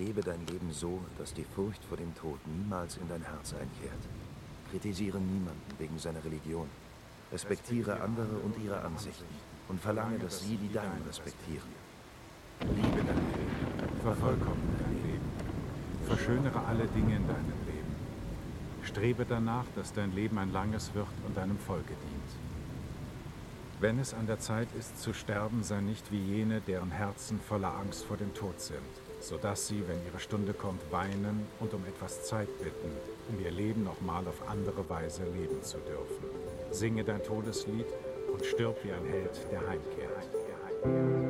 Lebe dein Leben so, dass die Furcht vor dem Tod niemals in dein Herz einkehrt. Kritisiere niemanden wegen seiner Religion. Respektiere andere und ihre Ansichten und verlange, dass sie die deinen respektieren. Liebe dein Leben, vervollkommne dein Leben, verschönere alle Dinge in deinem Leben. Strebe danach, dass dein Leben ein langes wird und deinem Volke dient. Wenn es an der Zeit ist zu sterben, sei nicht wie jene, deren Herzen voller Angst vor dem Tod sind sodass sie, wenn ihre Stunde kommt, weinen und um etwas Zeit bitten, um ihr Leben nochmal auf andere Weise leben zu dürfen. Singe dein Todeslied und stirb wie ein Held, der heimkehrt.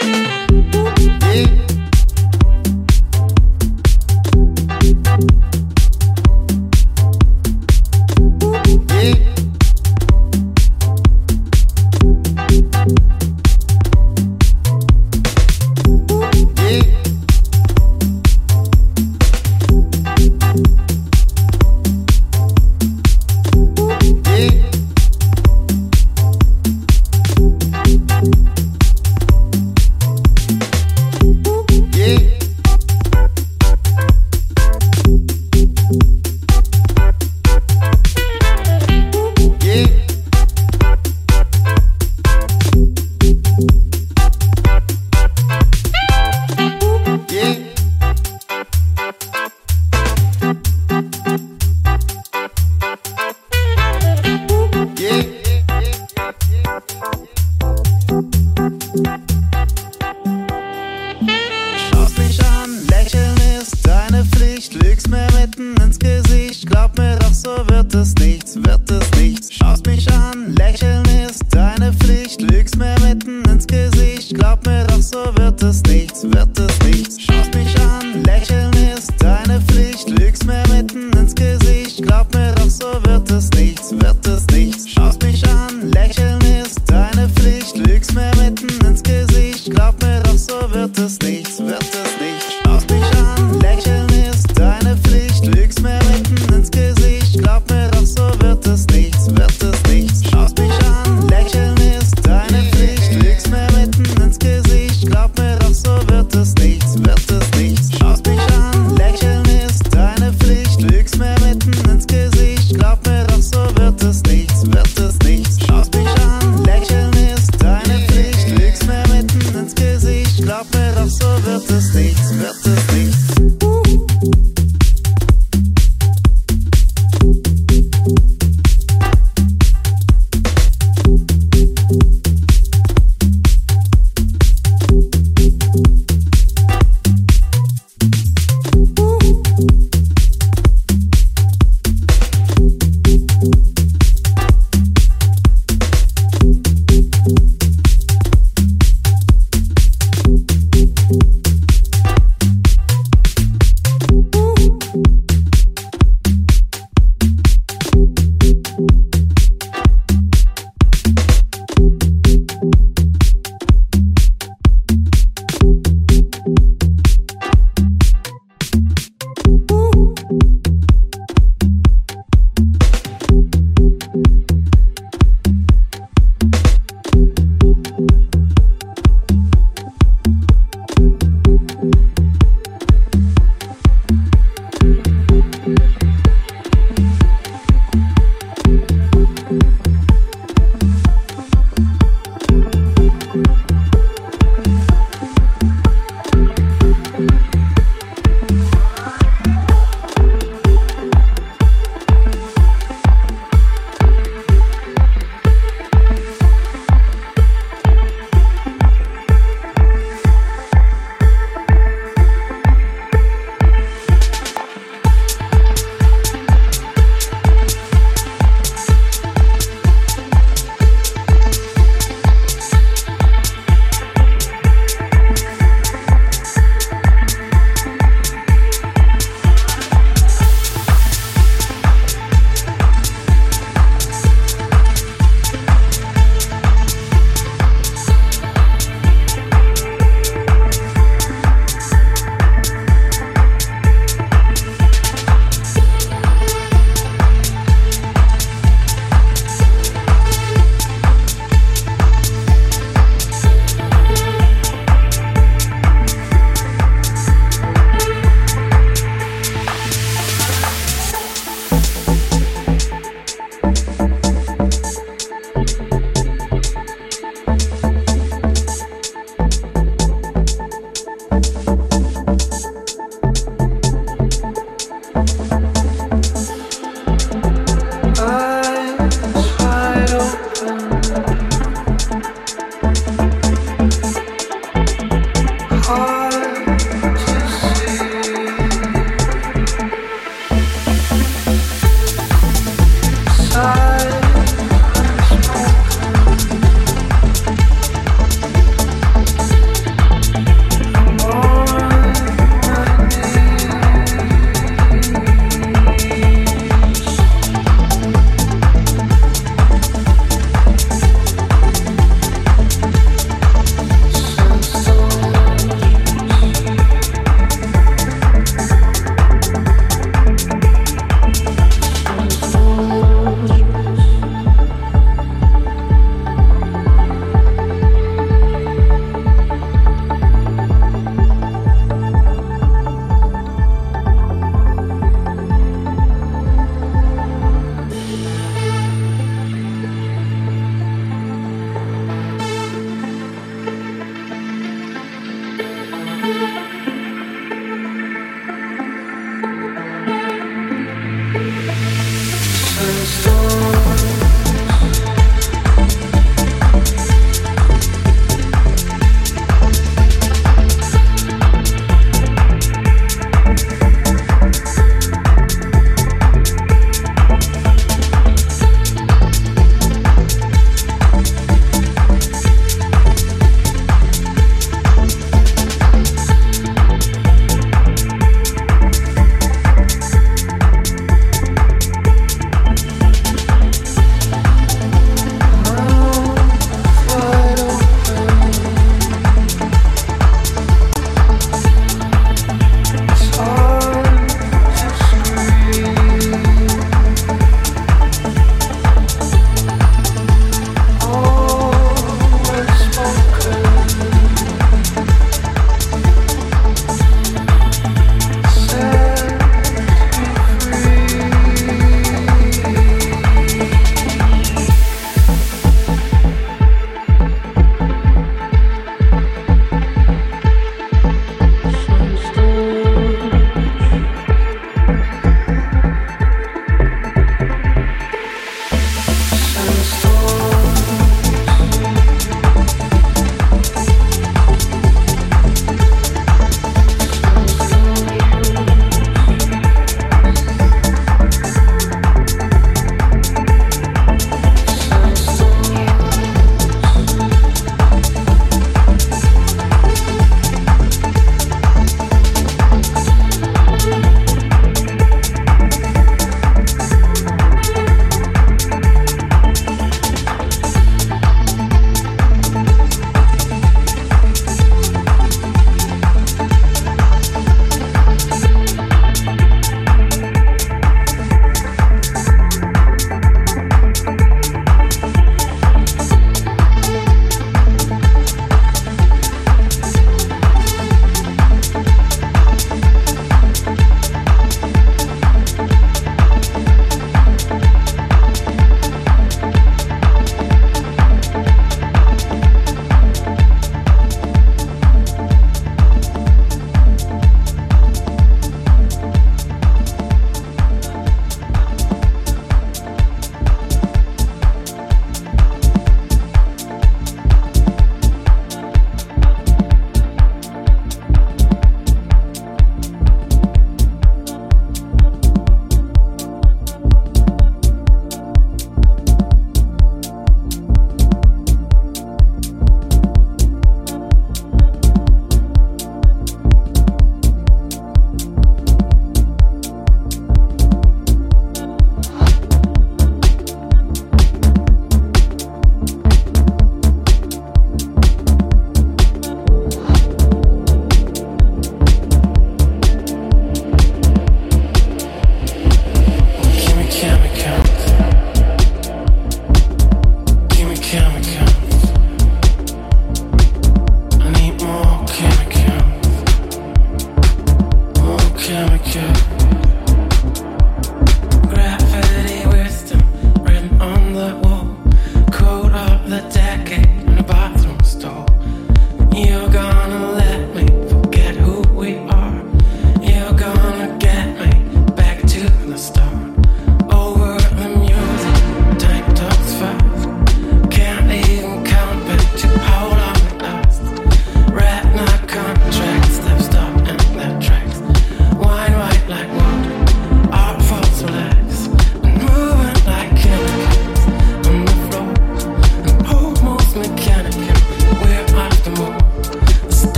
Yeah.